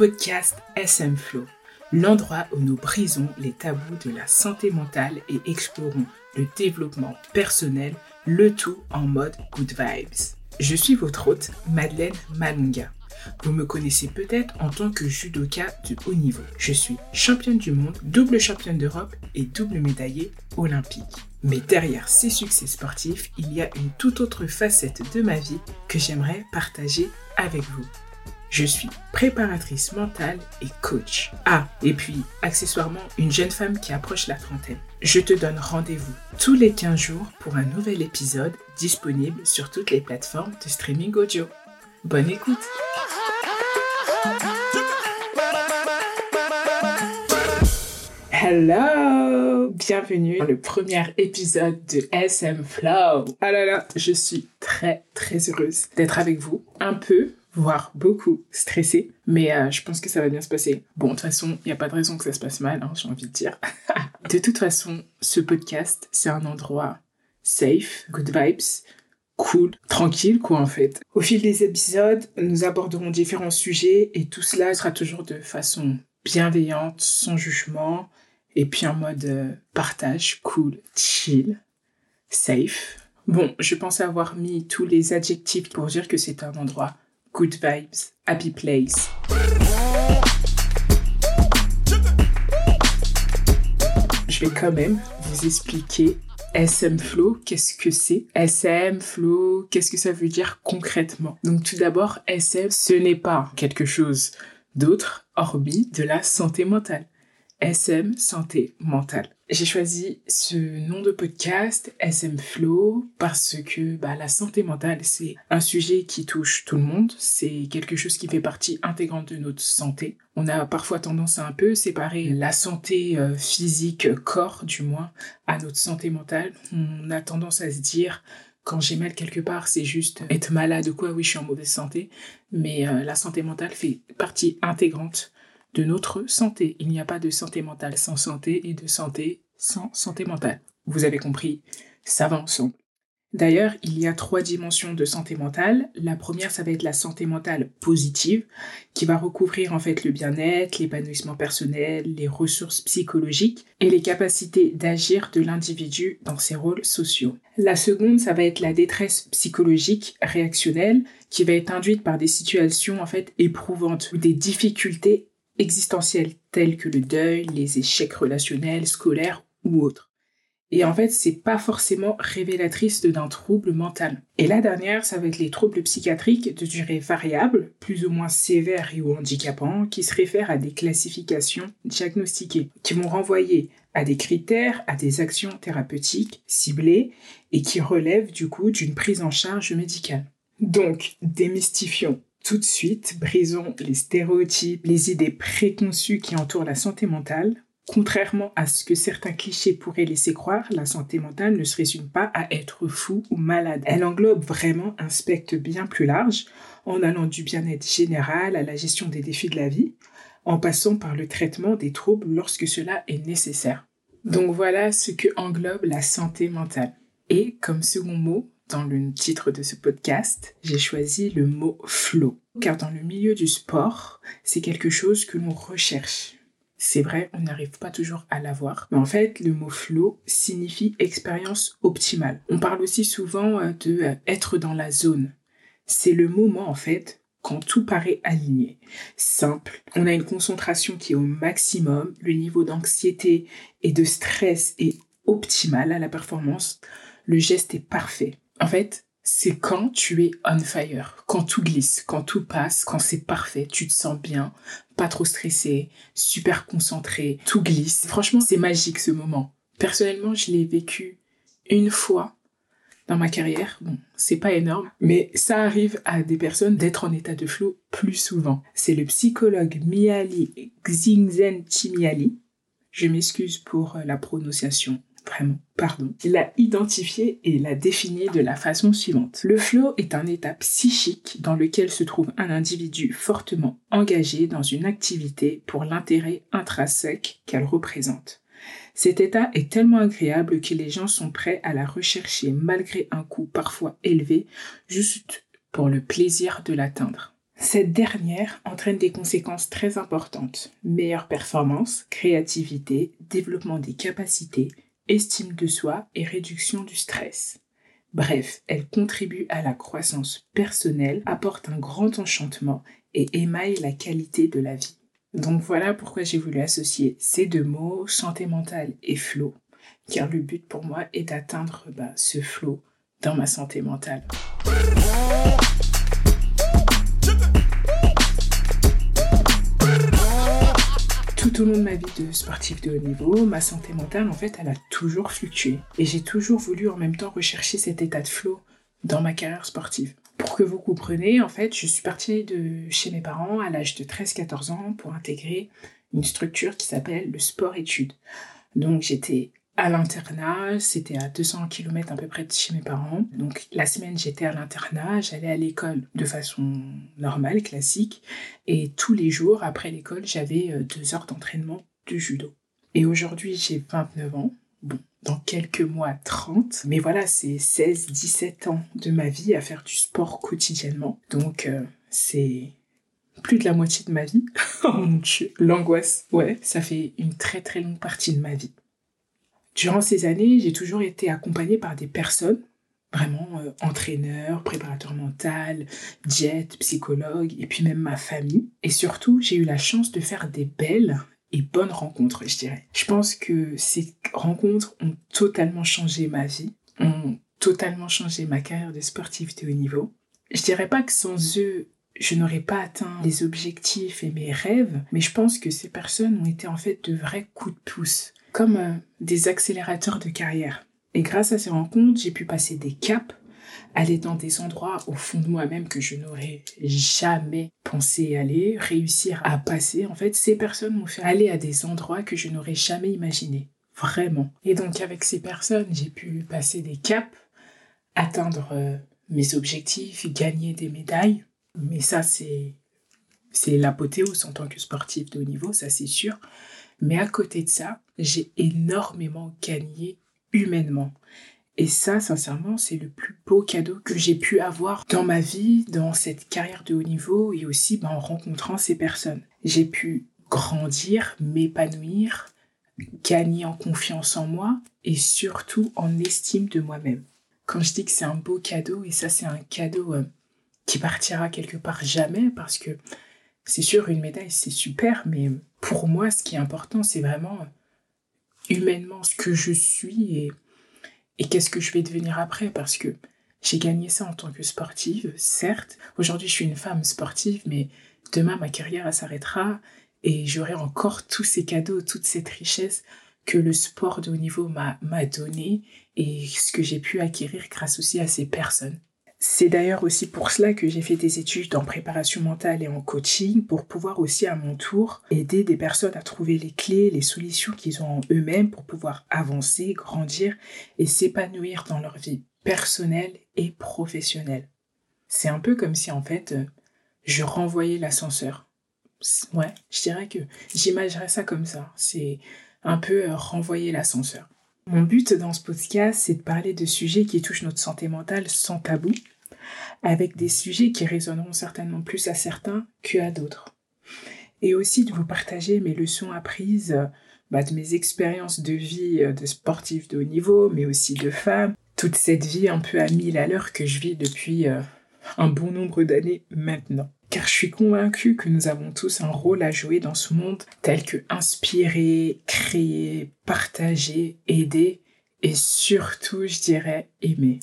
podcast SM Flow, l'endroit où nous brisons les tabous de la santé mentale et explorons le développement personnel, le tout en mode good vibes. Je suis votre hôte, Madeleine Malunga. Vous me connaissez peut-être en tant que judoka de haut niveau. Je suis championne du monde, double championne d'Europe et double médaillée olympique. Mais derrière ces succès sportifs, il y a une toute autre facette de ma vie que j'aimerais partager avec vous. Je suis préparatrice mentale et coach. Ah, et puis, accessoirement, une jeune femme qui approche la trentaine. Je te donne rendez-vous tous les 15 jours pour un nouvel épisode disponible sur toutes les plateformes de streaming audio. Bonne écoute Hello Bienvenue dans le premier épisode de SM Flow. Ah là là, je suis très très heureuse d'être avec vous. Un peu, voire beaucoup stressée, mais euh, je pense que ça va bien se passer. Bon, de toute façon, il n'y a pas de raison que ça se passe mal, hein, j'ai envie de dire. de toute façon, ce podcast, c'est un endroit safe, good vibes, cool, tranquille quoi en fait. Au fil des épisodes, nous aborderons différents sujets et tout cela sera toujours de façon bienveillante, sans jugement, et puis en mode euh, partage, cool, chill, safe. Bon, je pense avoir mis tous les adjectifs pour dire que c'est un endroit good vibes, happy place. Je vais quand même vous expliquer SM Flow, qu'est-ce que c'est SM Flow, qu'est-ce que ça veut dire concrètement? Donc tout d'abord, SM, ce n'est pas quelque chose d'autre hormis de la santé mentale. SM Santé Mentale. J'ai choisi ce nom de podcast, SM Flow, parce que bah, la santé mentale, c'est un sujet qui touche tout le monde. C'est quelque chose qui fait partie intégrante de notre santé. On a parfois tendance à un peu séparer la santé euh, physique, corps du moins, à notre santé mentale. On a tendance à se dire quand j'ai mal quelque part, c'est juste être malade ou quoi, oui, je suis en mauvaise santé. Mais euh, la santé mentale fait partie intégrante de notre santé. Il n'y a pas de santé mentale sans santé et de santé sans santé mentale. Vous avez compris, ça va ensemble. D'ailleurs, il y a trois dimensions de santé mentale. La première, ça va être la santé mentale positive, qui va recouvrir en fait le bien-être, l'épanouissement personnel, les ressources psychologiques et les capacités d'agir de l'individu dans ses rôles sociaux. La seconde, ça va être la détresse psychologique réactionnelle, qui va être induite par des situations en fait éprouvantes ou des difficultés existentielles telles que le deuil, les échecs relationnels, scolaires ou autres. Et en fait, c'est pas forcément révélatrice d'un trouble mental. Et la dernière, ça va être les troubles psychiatriques de durée variable, plus ou moins sévères et ou handicapants, qui se réfèrent à des classifications diagnostiquées, qui vont renvoyer à des critères, à des actions thérapeutiques ciblées et qui relèvent du coup d'une prise en charge médicale. Donc, démystifions tout de suite, brisons les stéréotypes, les idées préconçues qui entourent la santé mentale. Contrairement à ce que certains clichés pourraient laisser croire, la santé mentale ne se résume pas à être fou ou malade. Elle englobe vraiment un spectre bien plus large, en allant du bien-être général à la gestion des défis de la vie, en passant par le traitement des troubles lorsque cela est nécessaire. Donc voilà ce que englobe la santé mentale. Et comme second mot, dans le titre de ce podcast, j'ai choisi le mot flow. Car dans le milieu du sport, c'est quelque chose que l'on recherche. C'est vrai, on n'arrive pas toujours à l'avoir. Mais en fait, le mot flow signifie expérience optimale. On parle aussi souvent euh, de euh, être dans la zone. C'est le moment, en fait, quand tout paraît aligné. Simple. On a une concentration qui est au maximum. Le niveau d'anxiété et de stress est optimal à la performance. Le geste est parfait. En fait, c'est quand tu es on fire, quand tout glisse, quand tout passe, quand c'est parfait, tu te sens bien, pas trop stressé, super concentré, tout glisse. Franchement, c'est magique ce moment. Personnellement, je l'ai vécu une fois dans ma carrière. Bon, c'est pas énorme, mais ça arrive à des personnes d'être en état de flow plus souvent. C'est le psychologue Miali Xingzen Chimiali. Je m'excuse pour la prononciation vraiment, pardon, il l'a identifié et l'a défini de la façon suivante. Le flow est un état psychique dans lequel se trouve un individu fortement engagé dans une activité pour l'intérêt intrinsèque qu'elle représente. Cet état est tellement agréable que les gens sont prêts à la rechercher malgré un coût parfois élevé, juste pour le plaisir de l'atteindre. Cette dernière entraîne des conséquences très importantes. Meilleure performance, créativité, développement des capacités, estime de soi et réduction du stress. Bref, elle contribue à la croissance personnelle, apporte un grand enchantement et émaille la qualité de la vie. Donc voilà pourquoi j'ai voulu associer ces deux mots, santé mentale et flow, car le but pour moi est d'atteindre bah, ce flow dans ma santé mentale. Tout au long de ma vie de sportif de haut niveau, ma santé mentale, en fait, elle a toujours fluctué. Et j'ai toujours voulu en même temps rechercher cet état de flow dans ma carrière sportive. Pour que vous compreniez, en fait, je suis partie de chez mes parents à l'âge de 13-14 ans pour intégrer une structure qui s'appelle le sport-études. Donc j'étais à l'internat, c'était à 200 km à peu près de chez mes parents. Donc la semaine j'étais à l'internat, j'allais à l'école de façon normale, classique, et tous les jours après l'école j'avais euh, deux heures d'entraînement de judo. Et aujourd'hui j'ai 29 ans, bon, dans quelques mois 30, mais voilà c'est 16-17 ans de ma vie à faire du sport quotidiennement. Donc euh, c'est plus de la moitié de ma vie. oh mon dieu, l'angoisse, ouais, ça fait une très très longue partie de ma vie. Durant ces années, j'ai toujours été accompagnée par des personnes, vraiment euh, entraîneurs, préparateurs mental, diète, psychologue, et puis même ma famille. Et surtout, j'ai eu la chance de faire des belles et bonnes rencontres, je dirais. Je pense que ces rencontres ont totalement changé ma vie, ont totalement changé ma carrière de sportif de haut niveau. Je dirais pas que sans eux, je n'aurais pas atteint les objectifs et mes rêves, mais je pense que ces personnes ont été en fait de vrais coups de pouce comme euh, des accélérateurs de carrière. Et grâce à ces rencontres, j'ai pu passer des caps, aller dans des endroits au fond de moi-même que je n'aurais jamais pensé aller, réussir à passer. En fait, ces personnes m'ont fait aller à des endroits que je n'aurais jamais imaginé. Vraiment. Et donc avec ces personnes, j'ai pu passer des caps, atteindre euh, mes objectifs, gagner des médailles. Mais ça, c'est c'est l'apothéose en tant que sportif de haut niveau, ça c'est sûr. Mais à côté de ça, j'ai énormément gagné humainement. Et ça, sincèrement, c'est le plus beau cadeau que j'ai pu avoir dans ma vie, dans cette carrière de haut niveau et aussi ben, en rencontrant ces personnes. J'ai pu grandir, m'épanouir, gagner en confiance en moi et surtout en estime de moi-même. Quand je dis que c'est un beau cadeau, et ça c'est un cadeau euh, qui partira quelque part jamais parce que c'est sûr, une médaille, c'est super, mais pour moi, ce qui est important, c'est vraiment humainement ce que je suis et, qu'est-ce que je vais devenir après, parce que j'ai gagné ça en tant que sportive, certes. Aujourd'hui, je suis une femme sportive, mais demain, ma carrière s'arrêtera et j'aurai encore tous ces cadeaux, toute cette richesse que le sport de haut niveau m'a donné et ce que j'ai pu acquérir grâce aussi à ces personnes. C'est d'ailleurs aussi pour cela que j'ai fait des études en préparation mentale et en coaching pour pouvoir aussi à mon tour aider des personnes à trouver les clés, les solutions qu'ils ont en eux-mêmes pour pouvoir avancer, grandir et s'épanouir dans leur vie personnelle et professionnelle. C'est un peu comme si en fait je renvoyais l'ascenseur. Ouais, je dirais que j'imaginerais ça comme ça. C'est un peu euh, renvoyer l'ascenseur. Mon but dans ce podcast, c'est de parler de sujets qui touchent notre santé mentale sans tabou, avec des sujets qui résonneront certainement plus à certains qu'à d'autres. Et aussi de vous partager mes leçons apprises bah, de mes expériences de vie de sportif de haut niveau, mais aussi de femme, toute cette vie un peu à mille à l'heure que je vis depuis euh, un bon nombre d'années maintenant car je suis convaincue que nous avons tous un rôle à jouer dans ce monde tel que inspirer, créer, partager, aider et surtout, je dirais, aimer.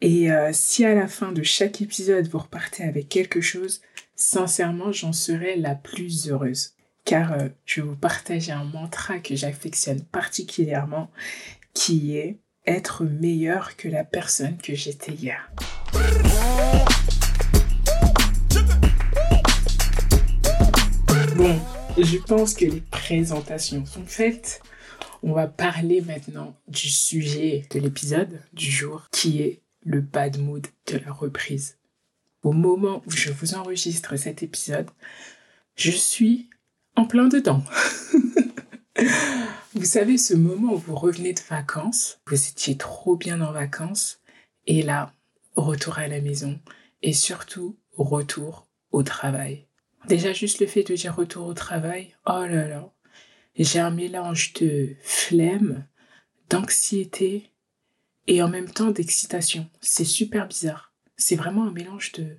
Et euh, si à la fin de chaque épisode vous repartez avec quelque chose, sincèrement, j'en serai la plus heureuse. Car euh, je vais vous partager un mantra que j'affectionne particulièrement qui est être meilleur que la personne que j'étais hier. Bon, je pense que les présentations sont faites. On va parler maintenant du sujet de l'épisode du jour, qui est le bad mood de la reprise. Au moment où je vous enregistre cet épisode, je suis en plein dedans. vous savez, ce moment où vous revenez de vacances, vous étiez trop bien en vacances, et là, retour à la maison, et surtout, retour au travail. Déjà juste le fait de dire retour au travail, oh là là, j'ai un mélange de flemme, d'anxiété et en même temps d'excitation. C'est super bizarre. C'est vraiment un mélange de,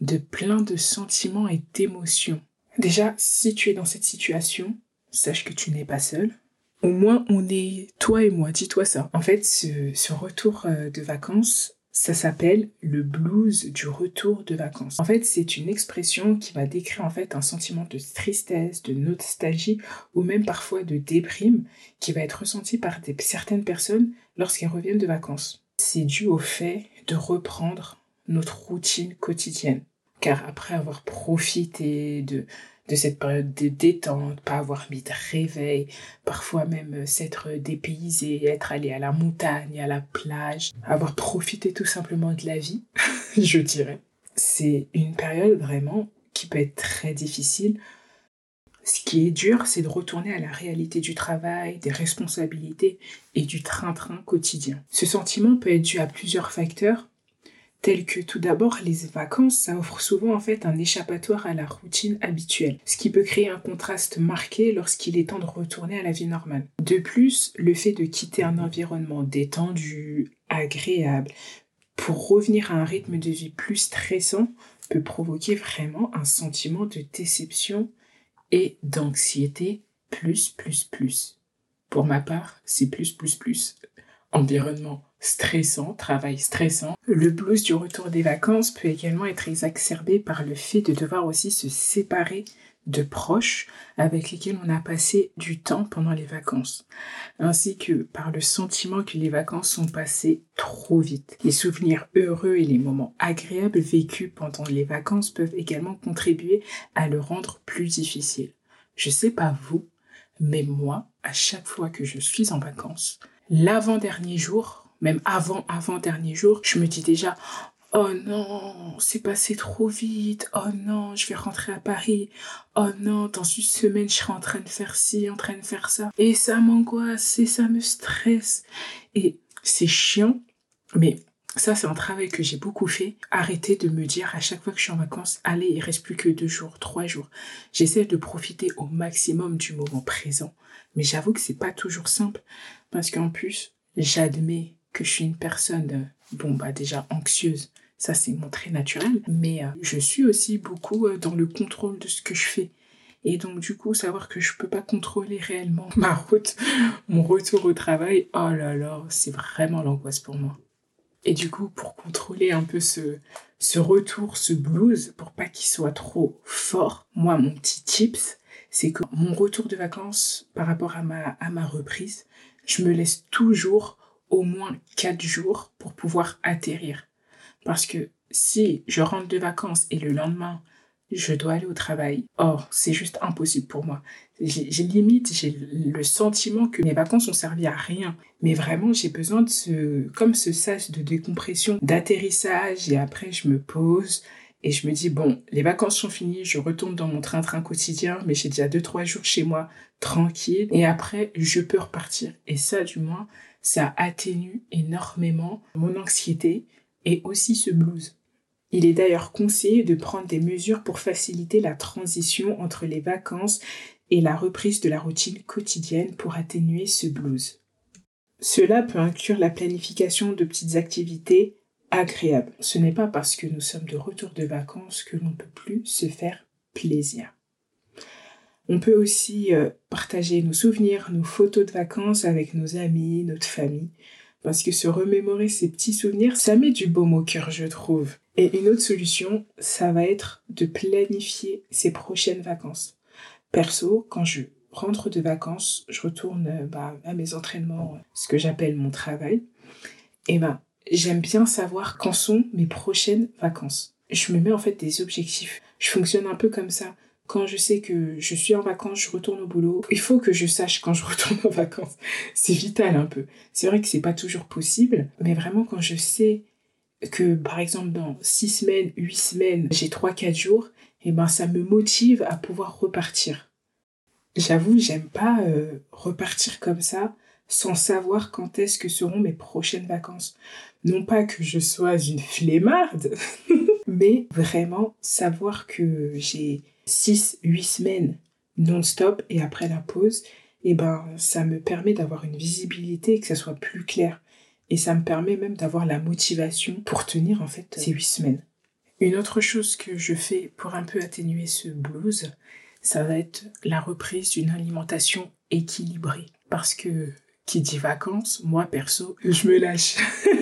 de plein de sentiments et d'émotions. Déjà, si tu es dans cette situation, sache que tu n'es pas seul. Au moins, on est toi et moi, dis-toi ça. En fait, ce, ce retour euh, de vacances, ça s'appelle le blues du retour de vacances. En fait, c'est une expression qui va décrire en fait un sentiment de tristesse, de nostalgie ou même parfois de déprime qui va être ressenti par certaines personnes lorsqu'elles reviennent de vacances. C'est dû au fait de reprendre notre routine quotidienne. Car après avoir profité de, de cette période de détente, pas avoir mis de réveil, parfois même euh, s'être dépaysé, être allé à la montagne, à la plage, avoir profité tout simplement de la vie, je dirais. C'est une période vraiment qui peut être très difficile. Ce qui est dur, c'est de retourner à la réalité du travail, des responsabilités et du train-train quotidien. Ce sentiment peut être dû à plusieurs facteurs, tels que tout d'abord les vacances, ça offre souvent en fait un échappatoire à la routine habituelle, ce qui peut créer un contraste marqué lorsqu'il est temps de retourner à la vie normale. De plus, le fait de quitter un environnement détendu, agréable, pour revenir à un rythme de vie plus stressant, peut provoquer vraiment un sentiment de déception et d'anxiété plus plus plus. Pour ma part, c'est plus plus plus. Environnement stressant, travail stressant. Le blues du retour des vacances peut également être exacerbé par le fait de devoir aussi se séparer de proches avec lesquels on a passé du temps pendant les vacances, ainsi que par le sentiment que les vacances sont passées trop vite. Les souvenirs heureux et les moments agréables vécus pendant les vacances peuvent également contribuer à le rendre plus difficile. Je sais pas vous, mais moi, à chaque fois que je suis en vacances, l'avant-dernier jour, même avant, avant dernier jour, je me dis déjà, oh non, c'est passé trop vite, oh non, je vais rentrer à Paris, oh non, dans une semaine, je serai en train de faire ci, en train de faire ça. Et ça m'angoisse, et ça me stresse. Et c'est chiant, mais ça, c'est un travail que j'ai beaucoup fait. Arrêter de me dire à chaque fois que je suis en vacances, allez, il reste plus que deux jours, trois jours. J'essaie de profiter au maximum du moment présent. Mais j'avoue que c'est pas toujours simple parce qu'en plus, j'admets que je suis une personne, euh, bon, bah déjà anxieuse, ça c'est mon trait naturel, mais euh, je suis aussi beaucoup euh, dans le contrôle de ce que je fais. Et donc du coup, savoir que je peux pas contrôler réellement ma route, mon retour au travail, oh là là, c'est vraiment l'angoisse pour moi. Et du coup, pour contrôler un peu ce, ce retour, ce blues, pour pas qu'il soit trop fort, moi, mon petit tips, c'est que mon retour de vacances par rapport à ma, à ma reprise, je me laisse toujours au moins quatre jours pour pouvoir atterrir. Parce que si je rentre de vacances et le lendemain, je dois aller au travail, or, c'est juste impossible pour moi. J'ai limite, j'ai le sentiment que mes vacances ont servi à rien. Mais vraiment, j'ai besoin de ce, comme ce sas de décompression, d'atterrissage, et après, je me pose, et je me dis, bon, les vacances sont finies, je retourne dans mon train-train quotidien, mais j'ai déjà deux, trois jours chez moi, tranquille. Et après, je peux repartir. Et ça, du moins, ça atténue énormément mon anxiété et aussi ce blues. Il est d'ailleurs conseillé de prendre des mesures pour faciliter la transition entre les vacances et la reprise de la routine quotidienne pour atténuer ce blues. Cela peut inclure la planification de petites activités agréables. Ce n'est pas parce que nous sommes de retour de vacances que l'on ne peut plus se faire plaisir. On peut aussi euh, partager nos souvenirs, nos photos de vacances avec nos amis, notre famille. Parce que se remémorer ces petits souvenirs, ça met du baume au cœur, je trouve. Et une autre solution, ça va être de planifier ses prochaines vacances. Perso, quand je rentre de vacances, je retourne euh, bah, à mes entraînements, ce que j'appelle mon travail. Et ben, j'aime bien savoir quand sont mes prochaines vacances. Je me mets en fait des objectifs. Je fonctionne un peu comme ça quand je sais que je suis en vacances, je retourne au boulot. Il faut que je sache quand je retourne en vacances. C'est vital un peu. C'est vrai que c'est pas toujours possible, mais vraiment quand je sais que par exemple dans six semaines, huit semaines, j'ai trois, quatre jours, et eh ben ça me motive à pouvoir repartir. J'avoue, j'aime pas euh, repartir comme ça sans savoir quand est-ce que seront mes prochaines vacances. Non pas que je sois une flemmarde, Mais vraiment, savoir que j'ai 6-8 semaines non-stop et après la pause, et eh ben, ça me permet d'avoir une visibilité et que ça soit plus clair. Et ça me permet même d'avoir la motivation pour tenir en fait ces 8 semaines. Une autre chose que je fais pour un peu atténuer ce blues, ça va être la reprise d'une alimentation équilibrée. Parce que qui dit vacances, moi perso, je me lâche.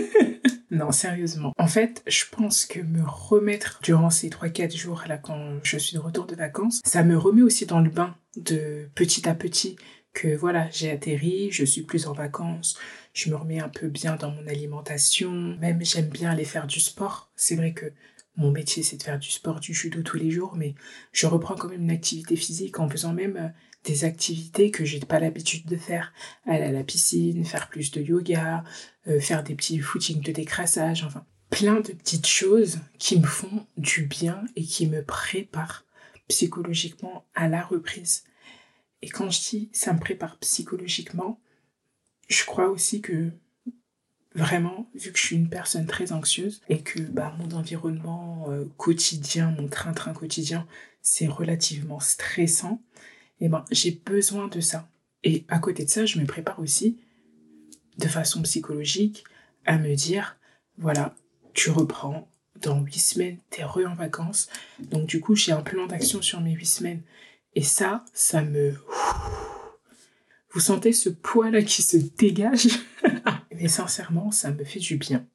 non, sérieusement. En fait, je pense que me remettre durant ces 3-4 jours là quand je suis de retour de vacances, ça me remet aussi dans le bain de petit à petit que voilà, j'ai atterri, je suis plus en vacances, je me remets un peu bien dans mon alimentation, même j'aime bien aller faire du sport. C'est vrai que mon métier c'est de faire du sport, du judo tous les jours, mais je reprends quand même une activité physique en faisant même euh, des activités que j'ai pas l'habitude de faire. Aller à la piscine, faire plus de yoga, euh, faire des petits footings de décrassage, enfin plein de petites choses qui me font du bien et qui me préparent psychologiquement à la reprise. Et quand je dis ça me prépare psychologiquement, je crois aussi que vraiment, vu que je suis une personne très anxieuse et que bah, mon environnement euh, quotidien, mon train-train quotidien, c'est relativement stressant, eh ben, j'ai besoin de ça. Et à côté de ça, je me prépare aussi de façon psychologique à me dire, voilà, tu reprends, dans huit semaines, t'es re en vacances. Donc du coup, j'ai un plan d'action sur mes huit semaines. Et ça, ça me... Vous sentez ce poids-là qui se dégage? Mais sincèrement, ça me fait du bien.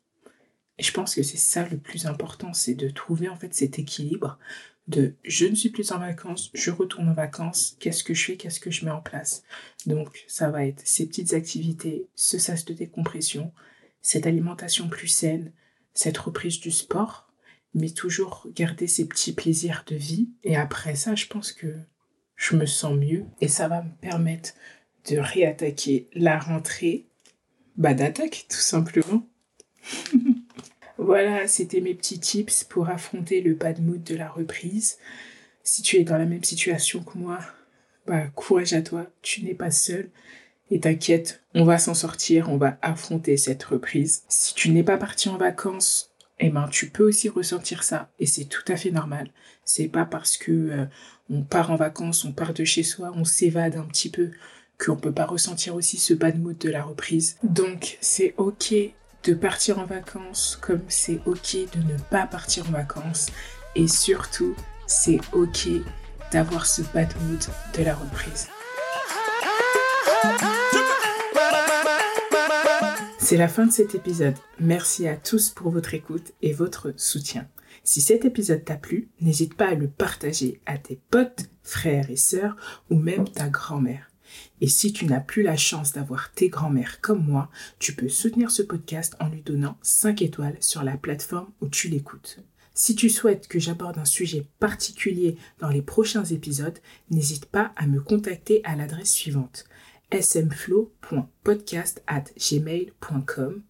Je pense que c'est ça le plus important, c'est de trouver en fait cet équilibre de je ne suis plus en vacances, je retourne en vacances, qu'est-ce que je fais, qu'est-ce que je mets en place? Donc ça va être ces petites activités, ce sas de décompression, cette alimentation plus saine, cette reprise du sport, mais toujours garder ces petits plaisirs de vie. Et après ça, je pense que je me sens mieux et ça va me permettre de réattaquer la rentrée, bah d'attaque tout simplement. Voilà, c'était mes petits tips pour affronter le bad mood de la reprise. Si tu es dans la même situation que moi, bah courage à toi, tu n'es pas seul. Et t'inquiète, on va s'en sortir, on va affronter cette reprise. Si tu n'es pas parti en vacances, eh ben tu peux aussi ressentir ça et c'est tout à fait normal. C'est pas parce que euh, on part en vacances, on part de chez soi, on s'évade un petit peu qu'on peut pas ressentir aussi ce bad mood de la reprise. Donc c'est ok de partir en vacances comme c'est ok de ne pas partir en vacances. Et surtout, c'est ok d'avoir ce bad mood de la reprise. C'est la fin de cet épisode. Merci à tous pour votre écoute et votre soutien. Si cet épisode t'a plu, n'hésite pas à le partager à tes potes, frères et sœurs ou même ta grand-mère. Et si tu n'as plus la chance d'avoir tes grands-mères comme moi, tu peux soutenir ce podcast en lui donnant 5 étoiles sur la plateforme où tu l'écoutes. Si tu souhaites que j'aborde un sujet particulier dans les prochains épisodes, n'hésite pas à me contacter à l'adresse suivante smflow.podcast@gmail.com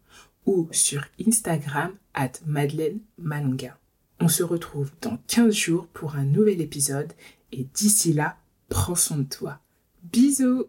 ou sur Instagram at Madeleine Malonga. On se retrouve dans 15 jours pour un nouvel épisode et d'ici là, prends soin de toi. Bisous